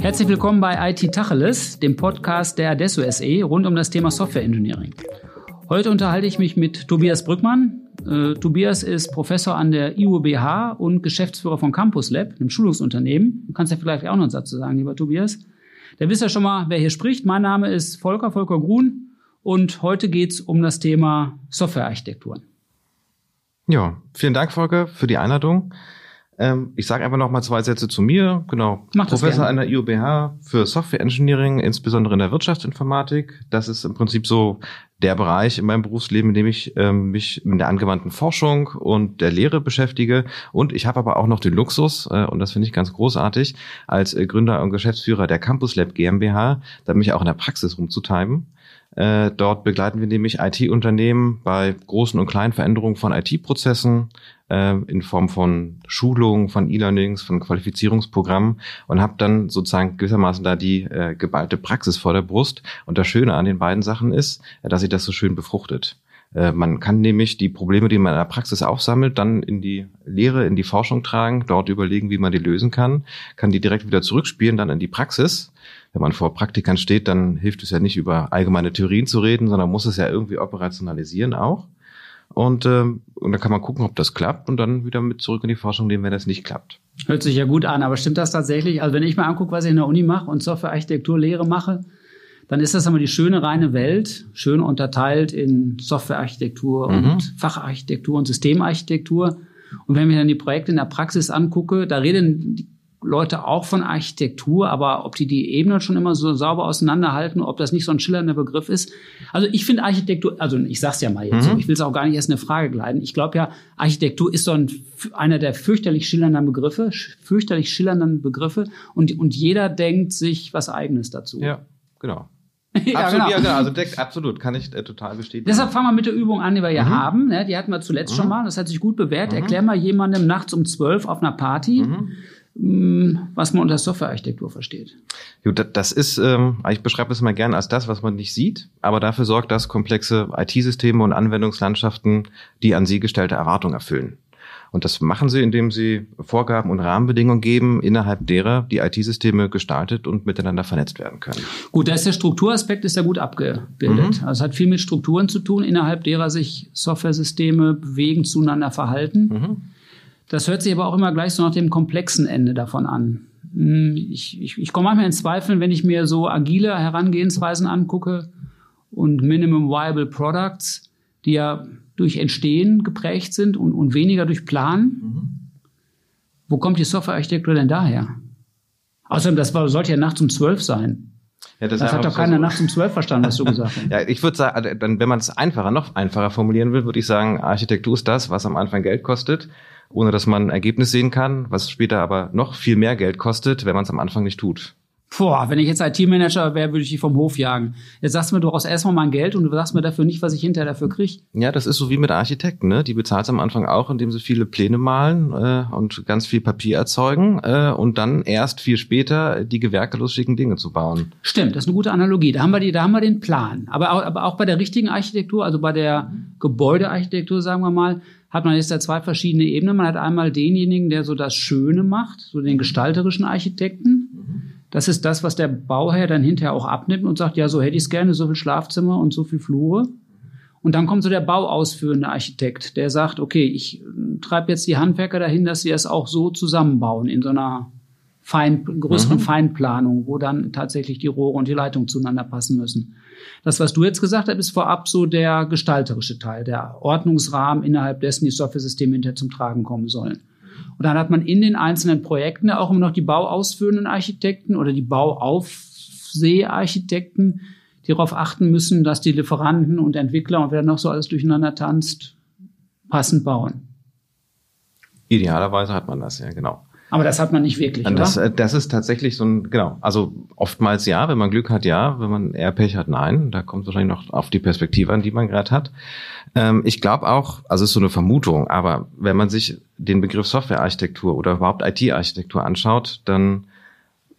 Herzlich willkommen bei IT Tacheles, dem Podcast der Adesso SE rund um das Thema Software Engineering. Heute unterhalte ich mich mit Tobias Brückmann. Äh, Tobias ist Professor an der IUBH und Geschäftsführer von Campus Lab, einem Schulungsunternehmen. Du kannst ja vielleicht auch noch einen Satz zu sagen, lieber Tobias. Da wisst ihr schon mal, wer hier spricht. Mein Name ist Volker, Volker Grun und heute geht es um das Thema Softwarearchitekturen. Ja, vielen Dank, Volker, für die Einladung. Ähm, ich sage einfach noch mal zwei Sätze zu mir. Genau, Mach Professor an der IUBH für Software Engineering, insbesondere in der Wirtschaftsinformatik. Das ist im Prinzip so der Bereich in meinem Berufsleben, in dem ich ähm, mich mit der angewandten Forschung und der Lehre beschäftige. Und ich habe aber auch noch den Luxus, äh, und das finde ich ganz großartig, als äh, Gründer und Geschäftsführer der Campus Lab GmbH, da mich auch in der Praxis rumzutreiben. Äh, dort begleiten wir nämlich IT-Unternehmen bei großen und kleinen Veränderungen von IT-Prozessen äh, in Form von Schulungen, von E-Learnings, von Qualifizierungsprogrammen und habe dann sozusagen gewissermaßen da die äh, geballte Praxis vor der Brust. Und das Schöne an den beiden Sachen ist, äh, dass sich das so schön befruchtet. Äh, man kann nämlich die Probleme, die man in der Praxis aufsammelt, dann in die Lehre, in die Forschung tragen, dort überlegen, wie man die lösen kann, kann die direkt wieder zurückspielen, dann in die Praxis wenn man vor Praktikern steht, dann hilft es ja nicht über allgemeine Theorien zu reden, sondern muss es ja irgendwie operationalisieren auch. Und, ähm, und dann kann man gucken, ob das klappt und dann wieder mit zurück in die Forschung nehmen, wenn das nicht klappt. Hört sich ja gut an, aber stimmt das tatsächlich? Also wenn ich mal angucke, was ich in der Uni mache und Softwarearchitekturlehre mache, dann ist das immer die schöne reine Welt, schön unterteilt in Softwarearchitektur mhm. und Facharchitektur und Systemarchitektur. Und wenn ich dann die Projekte in der Praxis angucke, da reden die Leute auch von Architektur, aber ob die die Ebenen schon immer so sauber auseinanderhalten, ob das nicht so ein schillernder Begriff ist. Also ich finde Architektur, also ich sag's ja mal jetzt, mhm. so, ich will es auch gar nicht erst eine Frage gleiten. Ich glaube ja, Architektur ist so ein, einer der fürchterlich schillernden Begriffe, fürchterlich schillernden Begriffe und, und jeder denkt sich was Eigenes dazu. Ja, genau. ja, absolut, genau. ja, genau. Also deckt, absolut, kann ich äh, total bestätigen. Deshalb fangen wir mit der Übung an, die wir hier mhm. haben. Ne? Die hatten wir zuletzt mhm. schon mal. Das hat sich gut bewährt. Mhm. Erklär mal jemandem nachts um zwölf auf einer Party, mhm. Hm, was man unter Softwarearchitektur versteht. Gut, das ist, ähm, ich beschreibe es mal gerne als das, was man nicht sieht, aber dafür sorgt, dass komplexe IT-Systeme und Anwendungslandschaften die an sie gestellte Erwartung erfüllen. Und das machen sie, indem sie Vorgaben und Rahmenbedingungen geben, innerhalb derer die IT-Systeme gestaltet und miteinander vernetzt werden können. Gut, da ist der Strukturaspekt ist ja gut abgebildet. Mhm. Also es hat viel mit Strukturen zu tun, innerhalb derer sich Softwaresysteme bewegen, zueinander verhalten. Mhm. Das hört sich aber auch immer gleich so nach dem komplexen Ende davon an. Hm, ich, ich, ich komme manchmal in Zweifel, wenn ich mir so agile Herangehensweisen angucke und Minimum Viable Products, die ja durch Entstehen geprägt sind und, und weniger durch Plan. Mhm. Wo kommt die Softwarearchitektur denn daher? Außerdem, das war, sollte ja nachts um zwölf sein. Ja, das, das hat doch keiner so. nachts um zwölf verstanden, was du gesagt hast. ja, ich würde sagen, dann, wenn man es einfacher, noch einfacher formulieren will, würde ich sagen, Architektur ist das, was am Anfang Geld kostet ohne dass man ein Ergebnis sehen kann, was später aber noch viel mehr Geld kostet, wenn man es am Anfang nicht tut. Boah, wenn ich jetzt IT-Manager wäre, würde ich dich vom Hof jagen. Jetzt sagst du mir, du brauchst erstmal mein Geld und du sagst mir dafür nicht, was ich hinterher dafür kriege. Ja, das ist so wie mit Architekten, ne? Die bezahlt am Anfang auch, indem sie viele Pläne malen äh, und ganz viel Papier erzeugen äh, und dann erst viel später die gewerkelos schicken Dinge zu bauen. Stimmt, das ist eine gute Analogie. Da haben wir die, da haben wir den Plan. Aber auch, aber auch bei der richtigen Architektur, also bei der Gebäudearchitektur, sagen wir mal, hat man jetzt da zwei verschiedene Ebenen. Man hat einmal denjenigen, der so das Schöne macht, so den gestalterischen Architekten. Das ist das, was der Bauherr dann hinterher auch abnimmt und sagt, ja, so hätte ich es gerne, so viel Schlafzimmer und so viel Flure. Und dann kommt so der bauausführende Architekt, der sagt, okay, ich treibe jetzt die Handwerker dahin, dass sie es auch so zusammenbauen in so einer fein, größeren mhm. Feinplanung, wo dann tatsächlich die Rohre und die Leitung zueinander passen müssen. Das, was du jetzt gesagt hast, ist vorab so der gestalterische Teil, der Ordnungsrahmen, innerhalb dessen die Software-Systeme hinterher zum Tragen kommen sollen. Und dann hat man in den einzelnen Projekten auch immer noch die bauausführenden Architekten oder die Bauaufseharchitekten, die darauf achten müssen, dass die Lieferanten und Entwickler und wer noch so alles durcheinander tanzt, passend bauen. Idealerweise hat man das, ja, genau. Aber das hat man nicht wirklich, das, oder? Äh, das ist tatsächlich so ein, genau, also oftmals ja, wenn man Glück hat, ja, wenn man eher Pech hat, nein. Da kommt wahrscheinlich noch auf die Perspektive an, die man gerade hat. Ähm, ich glaube auch, also es ist so eine Vermutung, aber wenn man sich den Begriff Softwarearchitektur oder überhaupt IT-Architektur anschaut, dann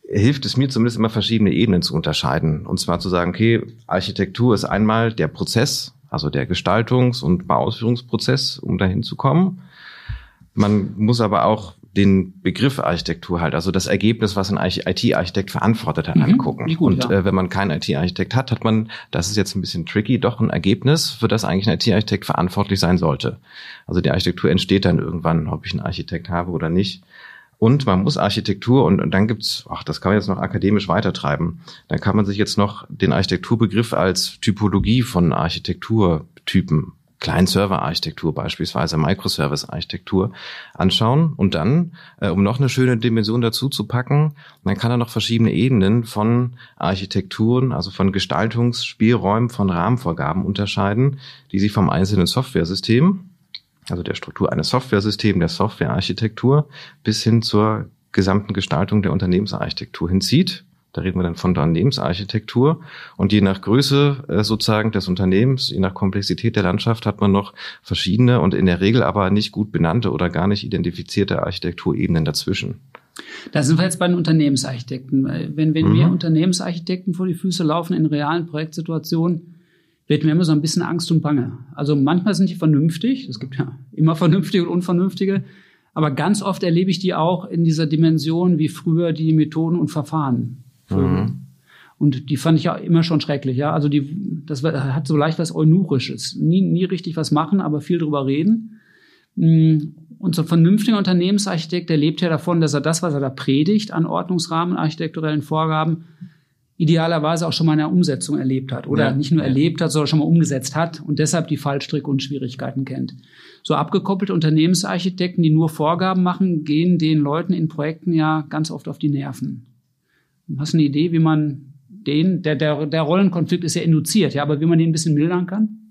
hilft es mir zumindest immer verschiedene Ebenen zu unterscheiden. Und zwar zu sagen, okay, Architektur ist einmal der Prozess, also der Gestaltungs- und Bauausführungsprozess, um dahin zu kommen. Man muss aber auch den Begriff Architektur halt, also das Ergebnis, was ein IT-Architekt verantwortet hat, mhm, angucken. Gut, und ja. äh, wenn man keinen IT-Architekt hat, hat man, das ist jetzt ein bisschen tricky, doch ein Ergebnis, für das eigentlich ein IT-Architekt verantwortlich sein sollte. Also die Architektur entsteht dann irgendwann, ob ich einen Architekt habe oder nicht. Und man muss Architektur und, und dann gibt's, ach, das kann man jetzt noch akademisch weitertreiben. Dann kann man sich jetzt noch den Architekturbegriff als Typologie von Architekturtypen Client-Server-Architektur beispielsweise, Microservice-Architektur anschauen und dann, äh, um noch eine schöne Dimension dazu zu packen, dann kann er noch verschiedene Ebenen von Architekturen, also von Gestaltungsspielräumen, von Rahmenvorgaben unterscheiden, die sich vom einzelnen Softwaresystem, also der Struktur eines Softwaresystems, der Softwarearchitektur, bis hin zur gesamten Gestaltung der Unternehmensarchitektur hinzieht. Da reden wir dann von Unternehmensarchitektur. Und je nach Größe äh, sozusagen des Unternehmens, je nach Komplexität der Landschaft hat man noch verschiedene und in der Regel aber nicht gut benannte oder gar nicht identifizierte Architekturebenen dazwischen. Da sind wir jetzt bei den Unternehmensarchitekten. Wenn, wenn mhm. wir Unternehmensarchitekten vor die Füße laufen in realen Projektsituationen, wird mir immer so ein bisschen Angst und Bange. Also manchmal sind die vernünftig. Es gibt ja immer vernünftige und unvernünftige. Aber ganz oft erlebe ich die auch in dieser Dimension wie früher die Methoden und Verfahren. Mhm. Und die fand ich ja immer schon schrecklich, ja. Also die, das hat so leicht was Eunuchisches. Nie, nie richtig was machen, aber viel drüber reden. Mm, und so ein vernünftiger Unternehmensarchitekt, der lebt ja davon, dass er das, was er da predigt an Ordnungsrahmen, architekturellen Vorgaben, idealerweise auch schon mal in der Umsetzung erlebt hat. Oder ja, nicht nur erlebt hat, sondern schon mal umgesetzt hat und deshalb die Fallstricke und Schwierigkeiten kennt. So abgekoppelte Unternehmensarchitekten, die nur Vorgaben machen, gehen den Leuten in Projekten ja ganz oft auf die Nerven. Hast du eine Idee, wie man den, der, der, der Rollenkonflikt ist ja induziert, ja, aber wie man den ein bisschen mildern kann?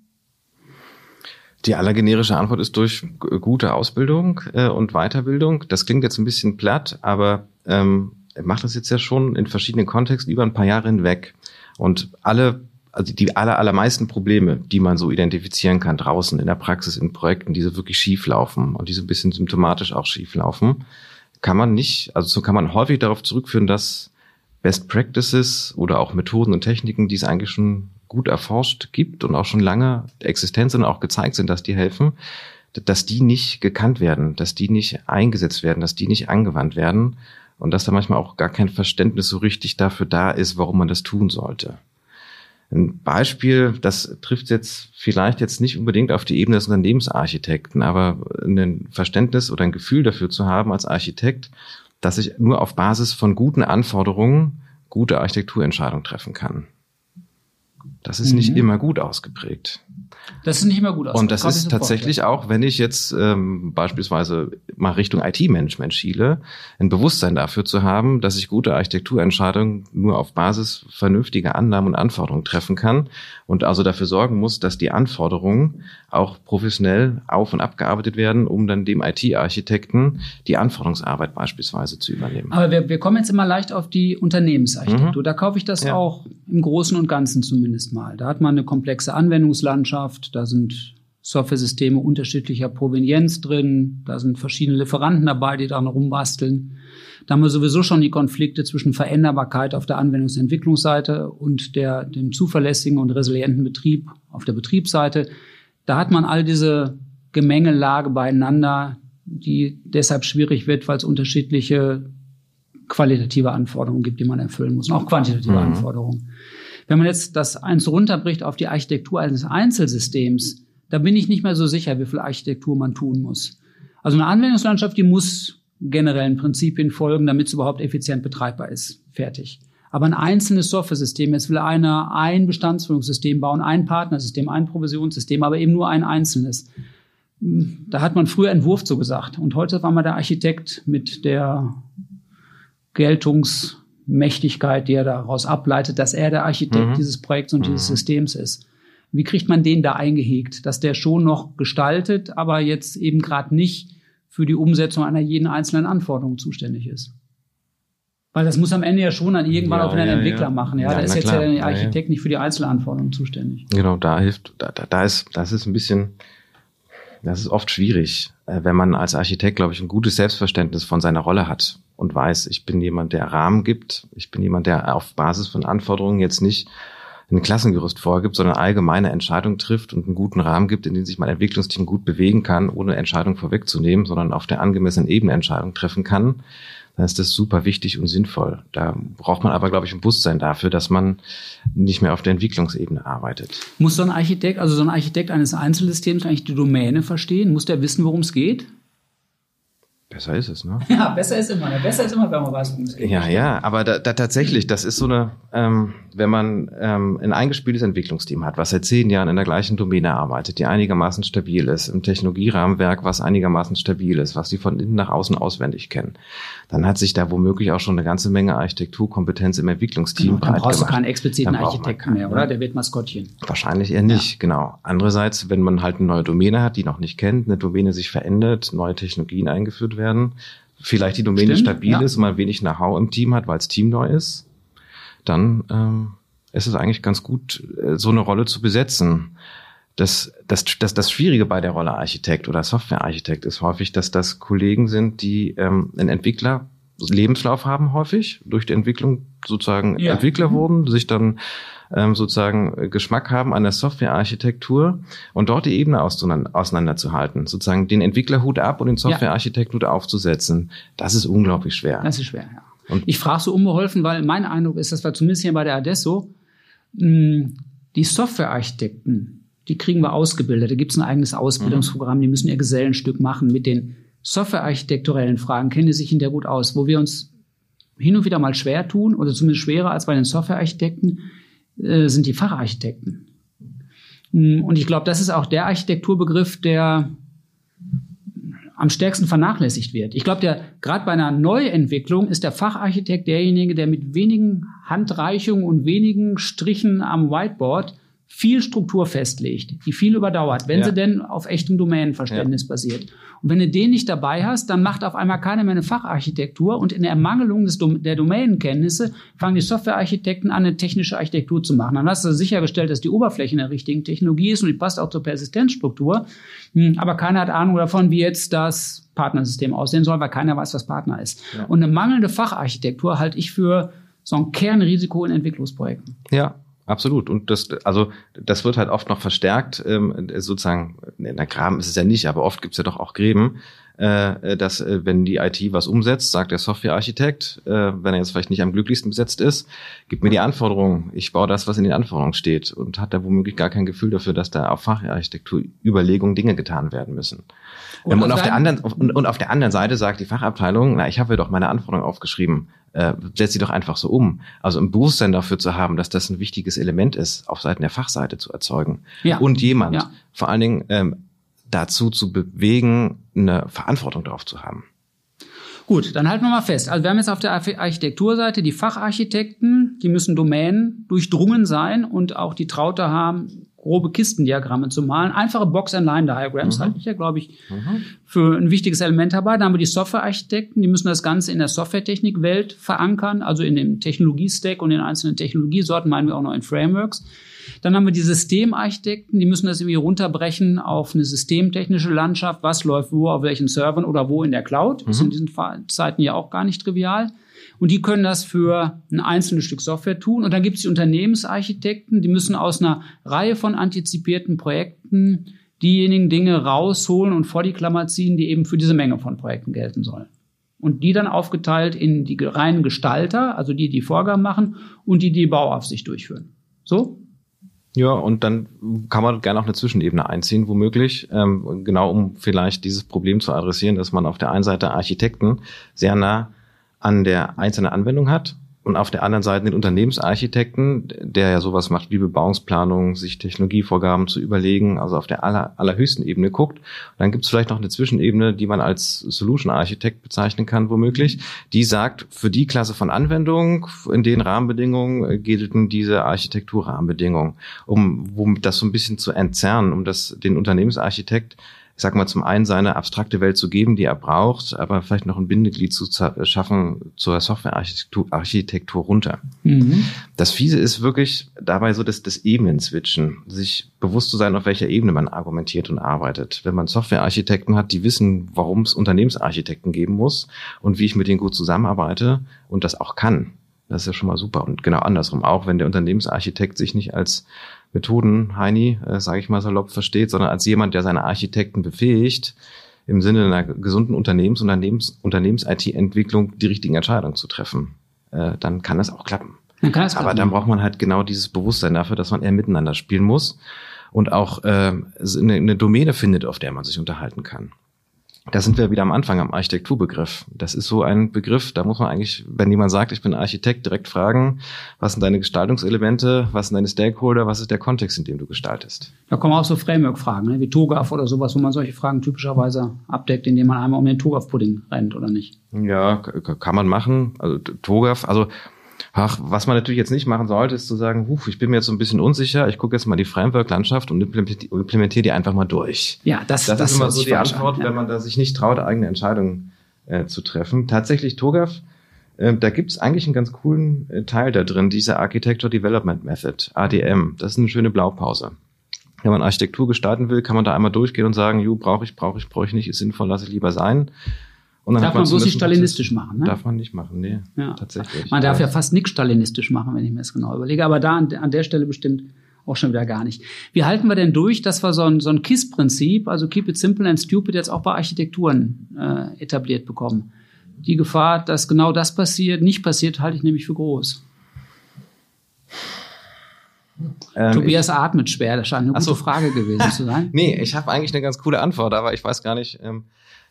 Die allergenerische Antwort ist durch gute Ausbildung äh, und Weiterbildung. Das klingt jetzt ein bisschen platt, aber ähm, macht das jetzt ja schon in verschiedenen Kontexten über ein paar Jahre hinweg. Und alle, also die aller, allermeisten Probleme, die man so identifizieren kann draußen in der Praxis, in Projekten, die so wirklich schief laufen und die so ein bisschen symptomatisch auch schief laufen, kann man nicht, also so kann man häufig darauf zurückführen, dass Best Practices oder auch Methoden und Techniken, die es eigentlich schon gut erforscht gibt und auch schon lange Existenz sind und auch gezeigt sind, dass die helfen, dass die nicht gekannt werden, dass die nicht eingesetzt werden, dass die nicht angewandt werden und dass da manchmal auch gar kein Verständnis so richtig dafür da ist, warum man das tun sollte. Ein Beispiel, das trifft jetzt vielleicht jetzt nicht unbedingt auf die Ebene des Unternehmensarchitekten, aber ein Verständnis oder ein Gefühl dafür zu haben als Architekt, dass ich nur auf Basis von guten Anforderungen gute Architekturentscheidungen treffen kann. Das ist mhm. nicht immer gut ausgeprägt. Das ist nicht immer gut ausgeprägt. Und das ist tatsächlich auch, wenn ich jetzt ähm, beispielsweise mal Richtung IT-Management schiele, ein Bewusstsein dafür zu haben, dass ich gute Architekturentscheidungen nur auf Basis vernünftiger Annahmen und Anforderungen treffen kann und also dafür sorgen muss, dass die Anforderungen auch professionell auf- und abgearbeitet werden, um dann dem IT-Architekten die Anforderungsarbeit beispielsweise zu übernehmen. Aber wir, wir kommen jetzt immer leicht auf die Unternehmensarchitektur. Mhm. Da kaufe ich das ja. auch im Großen und Ganzen zumindest mal. Da hat man eine komplexe Anwendungslandschaft, da sind Software-Systeme unterschiedlicher Provenienz drin, da sind verschiedene Lieferanten dabei, die daran rumbasteln. Da haben wir sowieso schon die Konflikte zwischen Veränderbarkeit auf der Anwendungsentwicklungsseite und der, dem zuverlässigen und resilienten Betrieb auf der Betriebsseite. Da hat man all diese Gemengelage beieinander, die deshalb schwierig wird, weil es unterschiedliche qualitative Anforderungen gibt, die man erfüllen muss, und auch quantitative mhm. Anforderungen. Wenn man jetzt das eins runterbricht auf die Architektur eines Einzelsystems, da bin ich nicht mehr so sicher, wie viel Architektur man tun muss. Also eine Anwendungslandschaft, die muss generellen Prinzipien folgen, damit es überhaupt effizient betreibbar ist. Fertig. Aber ein einzelnes Software-System, jetzt will einer ein Bestandsführungssystem bauen, ein Partnersystem, ein Provisionssystem, aber eben nur ein einzelnes. Da hat man früher Entwurf so gesagt. Und heute war mal der Architekt mit der Geltungsmächtigkeit, die er daraus ableitet, dass er der Architekt mhm. dieses Projekts und mhm. dieses Systems ist. Wie kriegt man den da eingehegt, dass der schon noch gestaltet, aber jetzt eben gerade nicht für die Umsetzung einer jeden einzelnen Anforderung zuständig ist? Weil das muss am Ende ja schon dann irgendwann ja, auch wieder ein ja, Entwickler ja. machen. Ja, da ist jetzt klar. ja der Architekt nicht für die Einzelanforderungen zuständig. Genau, da hilft, da, da ist, das ist ein bisschen, das ist oft schwierig, äh, wenn man als Architekt, glaube ich, ein gutes Selbstverständnis von seiner Rolle hat und weiß, ich bin jemand, der Rahmen gibt, ich bin jemand, der auf Basis von Anforderungen jetzt nicht ein Klassengerüst vorgibt, sondern allgemeine Entscheidungen trifft und einen guten Rahmen gibt, in dem sich mein Entwicklungsteam gut bewegen kann, ohne Entscheidungen vorwegzunehmen, sondern auf der angemessenen Ebene Entscheidungen treffen kann, dann ist das super wichtig und sinnvoll. Da braucht man aber, glaube ich, ein Bewusstsein dafür, dass man nicht mehr auf der Entwicklungsebene arbeitet. Muss so ein Architekt, also so ein Architekt eines Einzelsystems eigentlich die Domäne verstehen? Muss der wissen, worum es geht? Besser ist es, ne? Ja, besser ist immer. Besser ist immer, wenn man weiß, worum es geht. Ja, ja, aber da, da tatsächlich, das ist so eine, ähm, wenn man ähm, ein eingespieltes Entwicklungsteam hat, was seit zehn Jahren in der gleichen Domäne arbeitet, die einigermaßen stabil ist, im Technologierahmenwerk, was einigermaßen stabil ist, was die von innen nach außen auswendig kennen, dann hat sich da womöglich auch schon eine ganze Menge Architekturkompetenz im Entwicklungsteam genau, breit gemacht. Dann brauchst du keinen expliziten Architekten mehr, oder? Ne? Der wird Maskottchen. Wahrscheinlich eher nicht, ja. genau. Andererseits, wenn man halt eine neue Domäne hat, die noch nicht kennt, eine Domäne sich verändert, neue Technologien eingeführt werden, vielleicht die Domäne Stimmt, stabil ja. ist und man wenig Know-how im Team hat, weil es Team neu ist, dann ähm, ist es eigentlich ganz gut, äh, so eine Rolle zu besetzen. Das, das, das, das Schwierige bei der Rolle Architekt oder Softwarearchitekt ist häufig, dass das Kollegen sind, die ähm, einen Entwickler Lebenslauf haben häufig, durch die Entwicklung sozusagen ja. Entwickler wurden, sich dann ähm, sozusagen Geschmack haben an der Softwarearchitektur und dort die Ebene auseinanderzuhalten, sozusagen den Entwicklerhut ab und den Softwarearchitekthut ja. aufzusetzen. Das ist unglaublich schwer. Das ist schwer, ja. Und ich frage so unbeholfen, weil mein Eindruck ist, dass wir zumindest hier bei der Adesso mh, die Softwarearchitekten, die kriegen wir ausgebildet. Da gibt es ein eigenes Ausbildungsprogramm, die müssen ihr Gesellenstück machen mit den softwarearchitekturellen Fragen, kennen die sich in der gut aus, wo wir uns hin und wieder mal schwer tun, oder zumindest schwerer als bei den Softwarearchitekten, äh, sind die Facharchitekten. Mm, und ich glaube, das ist auch der Architekturbegriff, der am stärksten vernachlässigt wird. Ich glaube, gerade bei einer Neuentwicklung ist der Facharchitekt derjenige, der mit wenigen Handreichungen und wenigen Strichen am Whiteboard viel Struktur festlegt, die viel überdauert, wenn ja. sie denn auf echtem Domänenverständnis ja. basiert. Und wenn du den nicht dabei hast, dann macht auf einmal keiner mehr eine Facharchitektur und in der Ermangelung des, der Domänenkenntnisse fangen die Softwarearchitekten an, eine technische Architektur zu machen. Dann hast du sichergestellt, dass die Oberfläche in der richtigen Technologie ist und die passt auch zur Persistenzstruktur. Hm, aber keiner hat Ahnung davon, wie jetzt das Partnersystem aussehen soll, weil keiner weiß, was Partner ist. Ja. Und eine mangelnde Facharchitektur halte ich für so ein Kernrisiko in Entwicklungsprojekten. Ja, Absolut. Und das, also das wird halt oft noch verstärkt, ähm, sozusagen, in der Graben ist es ja nicht, aber oft gibt's ja doch auch Gräben, äh, dass äh, wenn die IT was umsetzt, sagt der Softwarearchitekt, äh, wenn er jetzt vielleicht nicht am glücklichsten besetzt ist, gib mir die Anforderungen, ich baue das, was in den Anforderungen steht und hat da womöglich gar kein Gefühl dafür, dass da auf Facharchitektur Überlegungen Dinge getan werden müssen. Und, und auf der anderen und, und auf der anderen Seite sagt die Fachabteilung, na, ich habe ja doch meine Anforderungen aufgeschrieben, äh, setz sie doch einfach so um. Also ein Bewusstsein dafür zu haben, dass das ein wichtiges Element ist, auf Seiten der Fachseite zu erzeugen. Ja. Und jemand, ja. vor allen Dingen ähm, dazu zu bewegen, eine Verantwortung darauf zu haben. Gut, dann halten wir mal fest. Also wir haben jetzt auf der Architekturseite die Facharchitekten, die müssen Domänen durchdrungen sein und auch die Traute haben, grobe Kistendiagramme zu malen. Einfache Box-and-Line-Diagrams mhm. halte ich ja, glaube ich, mhm. für ein wichtiges Element dabei. Dann haben wir die Softwarearchitekten, die müssen das Ganze in der Softwaretechnikwelt verankern, also in dem Technologiestack und in einzelnen Technologiesorten, meinen wir auch noch in Frameworks. Dann haben wir die Systemarchitekten, die müssen das irgendwie runterbrechen auf eine systemtechnische Landschaft. Was läuft wo, auf welchen Servern oder wo in der Cloud? Mhm. Ist in diesen Zeiten ja auch gar nicht trivial. Und die können das für ein einzelnes Stück Software tun. Und dann gibt es die Unternehmensarchitekten, die müssen aus einer Reihe von antizipierten Projekten diejenigen Dinge rausholen und vor die Klammer ziehen, die eben für diese Menge von Projekten gelten sollen. Und die dann aufgeteilt in die reinen Gestalter, also die, die Vorgaben machen, und die, die Bauaufsicht durchführen. So? Ja, und dann kann man gerne auch eine Zwischenebene einziehen, womöglich, ähm, genau um vielleicht dieses Problem zu adressieren, dass man auf der einen Seite Architekten sehr nah an der einzelnen Anwendung hat und auf der anderen Seite den Unternehmensarchitekten, der ja sowas macht wie Bebauungsplanung, sich Technologievorgaben zu überlegen, also auf der aller, allerhöchsten Ebene guckt. Und dann gibt es vielleicht noch eine Zwischenebene, die man als Solution Architekt bezeichnen kann, womöglich, die sagt, für die Klasse von Anwendungen, in den Rahmenbedingungen gelten diese Architekturrahmenbedingungen, um, um das so ein bisschen zu entzerren, um das den Unternehmensarchitekt ich sag mal, zum einen seine abstrakte Welt zu geben, die er braucht, aber vielleicht noch ein Bindeglied zu schaffen zur Softwarearchitektur Architektur runter. Mhm. Das Fiese ist wirklich dabei so, dass das Ebenen-Switchen, sich bewusst zu sein, auf welcher Ebene man argumentiert und arbeitet. Wenn man Softwarearchitekten hat, die wissen, warum es Unternehmensarchitekten geben muss und wie ich mit denen gut zusammenarbeite und das auch kann, Das ist ja schon mal super. Und genau andersrum auch, wenn der Unternehmensarchitekt sich nicht als Methoden-Heini, äh, sage ich mal salopp, versteht, sondern als jemand, der seine Architekten befähigt, im Sinne einer gesunden Unternehmens- und Unternehmens-IT-Entwicklung die richtigen Entscheidungen zu treffen, äh, dann kann das auch klappen. Dann kann es klappen. Aber dann braucht man halt genau dieses Bewusstsein dafür, dass man eher miteinander spielen muss und auch äh, eine, eine Domäne findet, auf der man sich unterhalten kann da sind wir wieder am Anfang am Architekturbegriff. Das ist so ein Begriff, da muss man eigentlich, wenn jemand sagt, ich bin Architekt, direkt fragen, was sind deine Gestaltungselemente, was sind deine Stakeholder, was ist der Kontext, in dem du gestaltest. Da kommen auch so Framework-Fragen, ne? wie TOGAF oder sowas, wo man solche Fragen typischerweise abdeckt, indem man einmal um den TOGAF-Pudding rennt, oder nicht? Ja, kann man machen. Also TOGAF, also Ach, was man natürlich jetzt nicht machen sollte, ist zu sagen, huf, ich bin mir jetzt so ein bisschen unsicher, ich gucke jetzt mal die Framework-Landschaft und implementiere die einfach mal durch. Ja, das, das, das ist immer so die Antwort, ja. wenn man da sich nicht traut, eigene Entscheidungen äh, zu treffen. Tatsächlich TOGAF, äh, da gibt's eigentlich einen ganz coolen äh, Teil da drin, diese Architecture Development Method, ADM. Das ist eine schöne Blaupause. Wenn man Architektur gestalten will, kann man da einmal durchgehen und sagen, ju, brauche ich, brauche ich, brauche ich nicht, ist sinnvoll, lasse ich lieber sein. Und dann darf man bloß nicht stalinistisch machen. Ne? Darf man nicht machen, nee, ja. tatsächlich. Man darf ja fast nichts stalinistisch machen, wenn ich mir das genau überlege. Aber da an, an der Stelle bestimmt auch schon wieder gar nicht. Wie halten wir denn durch, dass wir so ein, so ein KISS-Prinzip, also Keep It Simple and Stupid, jetzt auch bei Architekturen äh, etabliert bekommen? Die Gefahr, dass genau das passiert, nicht passiert, halte ich nämlich für groß. Ähm, Tobias ich, atmet schwer, das scheint eine gute so. Frage gewesen zu sein. nee, ich habe eigentlich eine ganz coole Antwort, aber ich weiß gar nicht. Ähm,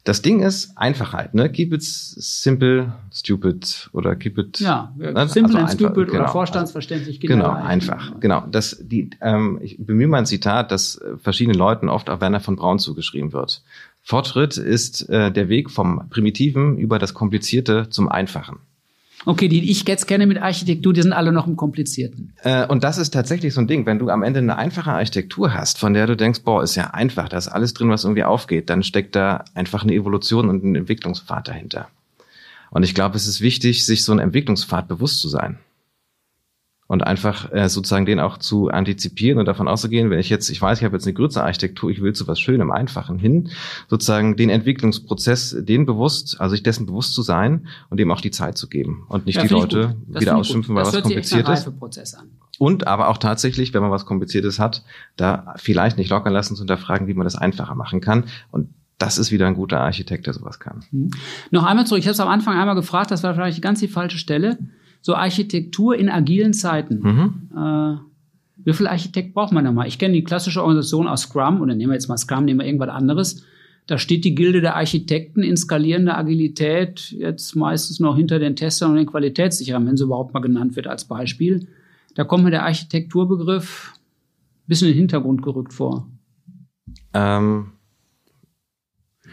das Ding ist Einfachheit, ne? Keep it simple, stupid oder keep it. Ja, ne? simple also and stupid genau. oder vorstandsverständlich. Genau, einfach. Genau. genau. Das, die, ähm, ich bemühe mal ein Zitat, das äh, verschiedenen Leuten oft auch Werner von Braun zugeschrieben wird. Fortschritt ist äh, der Weg vom Primitiven über das Komplizierte zum Einfachen. Okay, die ich jetzt kenne mit Architektur, die sind alle noch im Komplizierten. Äh, und das ist tatsächlich so ein Ding, wenn du am Ende eine einfache Architektur hast, von der du denkst, boah, ist ja einfach, da ist alles drin, was irgendwie aufgeht, dann steckt da einfach eine Evolution und ein Entwicklungspfad dahinter. Und ich glaube, es ist wichtig, sich so einen Entwicklungspfad bewusst zu sein und einfach äh, sozusagen den auch zu antizipieren und davon auszugehen, wenn ich jetzt, ich weiß, ich habe jetzt eine größere Architektur, ich will zu was Schönem, Einfachen hin, sozusagen den Entwicklungsprozess, den bewusst, also sich dessen bewusst zu sein und dem auch die Zeit zu geben und nicht ja, die Leute wieder ausschimpfen, weil was kompliziert ist. Und aber auch tatsächlich, wenn man was Kompliziertes hat, da vielleicht nicht lockern lassen zu hinterfragen, wie man das einfacher machen kann. Und das ist wieder ein guter Architekt, der sowas kann. Mhm. Noch einmal zurück. Ich habe es am Anfang einmal gefragt, das war vielleicht ganz die falsche Stelle so Architektur in agilen Zeiten. Mhm. Äh, wie viel Architekt braucht man da mal? Ich kenne die klassische Organisation aus Scrum, oder nehmen wir jetzt mal Scrum, nehmen wir irgendwas anderes. Da steht die Gilde der Architekten in skalierender Agilität jetzt meistens noch hinter den Testern und den Qualitätssicherern, wenn sie überhaupt mal genannt wird als Beispiel. Da kommt mir der Architekturbegriff ein bisschen in den Hintergrund gerückt vor. Ähm,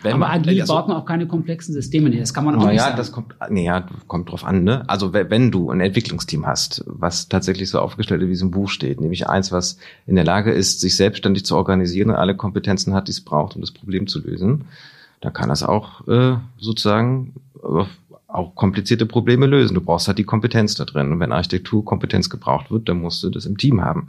wenn aber man, agil also, baut man auch keine komplexen Systeme. Nee, das kann man auch nicht ja, sagen. das kommt, nee, ja, kommt drauf an, ne? Also wenn du ein Entwicklungsteam hast, was tatsächlich so aufgestellt ist, wie es im Buch steht, nämlich eins, was in der Lage ist, sich selbstständig zu organisieren und alle Kompetenzen hat, die es braucht, um das Problem zu lösen, dann kann das auch äh, sozusagen äh, auch komplizierte Probleme lösen. Du brauchst halt die Kompetenz da drin. Und wenn Architekturkompetenz gebraucht wird, dann musst du das im Team haben.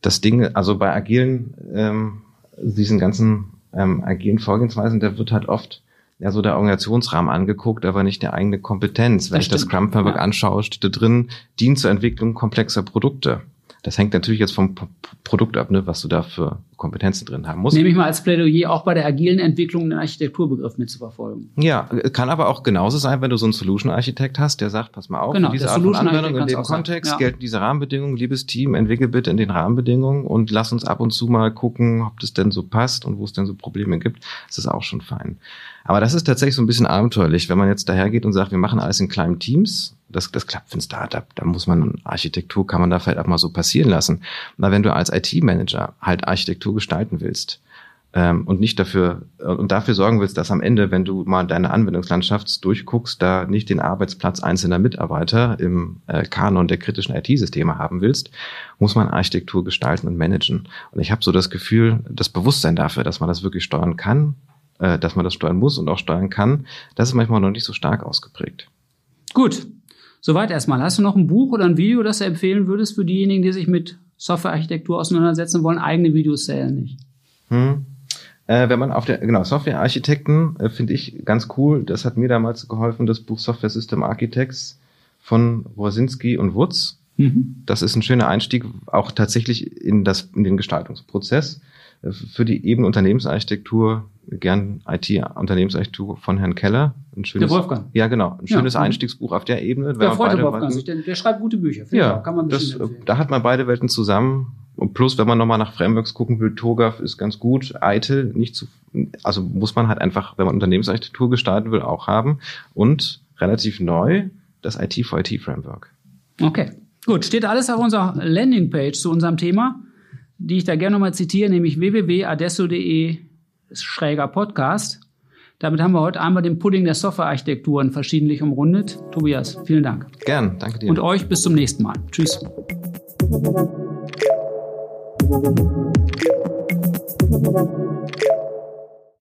Das Ding, also bei agilen, ähm, diesen ganzen ähm, agilen Vorgehensweisen, da wird halt oft ja so der Organisationsrahmen angeguckt, aber nicht der eigene Kompetenz. Wenn das ich das Scrum Framework ja. anschaue, steht da drin, dient zur Entwicklung komplexer Produkte. Das hängt natürlich jetzt vom P Produkt ab, ne, was du da für Kompetenzen drin haben musst. Nehme ich mal als Plädoyer auch bei der agilen Entwicklung den Architekturbegriff mitzuverfolgen. Ja, kann aber auch genauso sein, wenn du so einen Solution-Architekt hast, der sagt, pass mal auf, genau, für diese Art von Anwendung in dem Kontext ja. gelten diese Rahmenbedingungen, liebes Team, entwickel bitte in den Rahmenbedingungen und lass uns ab und zu mal gucken, ob das denn so passt und wo es denn so Probleme gibt. Das ist auch schon fein. Aber das ist tatsächlich so ein bisschen abenteuerlich, wenn man jetzt dahergeht und sagt, wir machen alles in kleinen Teams. Das, das klappt für ein Startup. Da muss man Architektur, kann man da vielleicht auch mal so passieren lassen. Aber wenn du als IT-Manager halt Architektur gestalten willst, ähm, und nicht dafür und dafür sorgen willst, dass am Ende, wenn du mal deine Anwendungslandschaft durchguckst, da nicht den Arbeitsplatz einzelner Mitarbeiter im äh, Kanon der kritischen IT-Systeme haben willst, muss man Architektur gestalten und managen. Und ich habe so das Gefühl, das Bewusstsein dafür, dass man das wirklich steuern kann, äh, dass man das steuern muss und auch steuern kann, das ist manchmal noch nicht so stark ausgeprägt. Gut, soweit erstmal. Hast du noch ein Buch oder ein Video, das du empfehlen würdest für diejenigen, die sich mit Softwarearchitektur auseinandersetzen wollen? Eigene Videos zählen nicht. Hm. Äh, wenn man auf der, genau, Softwarearchitekten äh, finde ich ganz cool. Das hat mir damals geholfen, das Buch Software System Architects von Wosinski und Wutz. Mhm. Das ist ein schöner Einstieg auch tatsächlich in, das, in den Gestaltungsprozess für die Ebene Unternehmensarchitektur gern IT-Unternehmensarchitektur von Herrn Keller. Ein schönes, der Wolfgang. Ja, genau. Ein schönes ja. Einstiegsbuch auf der Ebene. Der freut der Wolfgang sich, der schreibt gute Bücher. Ja, kann man das, da hat man beide Welten zusammen. Und plus, wenn man nochmal nach Frameworks gucken will, TOGAF ist ganz gut, ITIL nicht zu, also muss man halt einfach, wenn man Unternehmensarchitektur gestalten will, auch haben. Und relativ neu, das IT 4 IT Framework. Okay. Gut, steht alles auf unserer Landingpage zu unserem Thema die ich da gerne nochmal zitiere, nämlich www.adesso.de schräger Podcast. Damit haben wir heute einmal den Pudding der Softwarearchitekturen verschiedentlich umrundet. Tobias, vielen Dank. Gern, danke dir. Und euch bis zum nächsten Mal. Tschüss.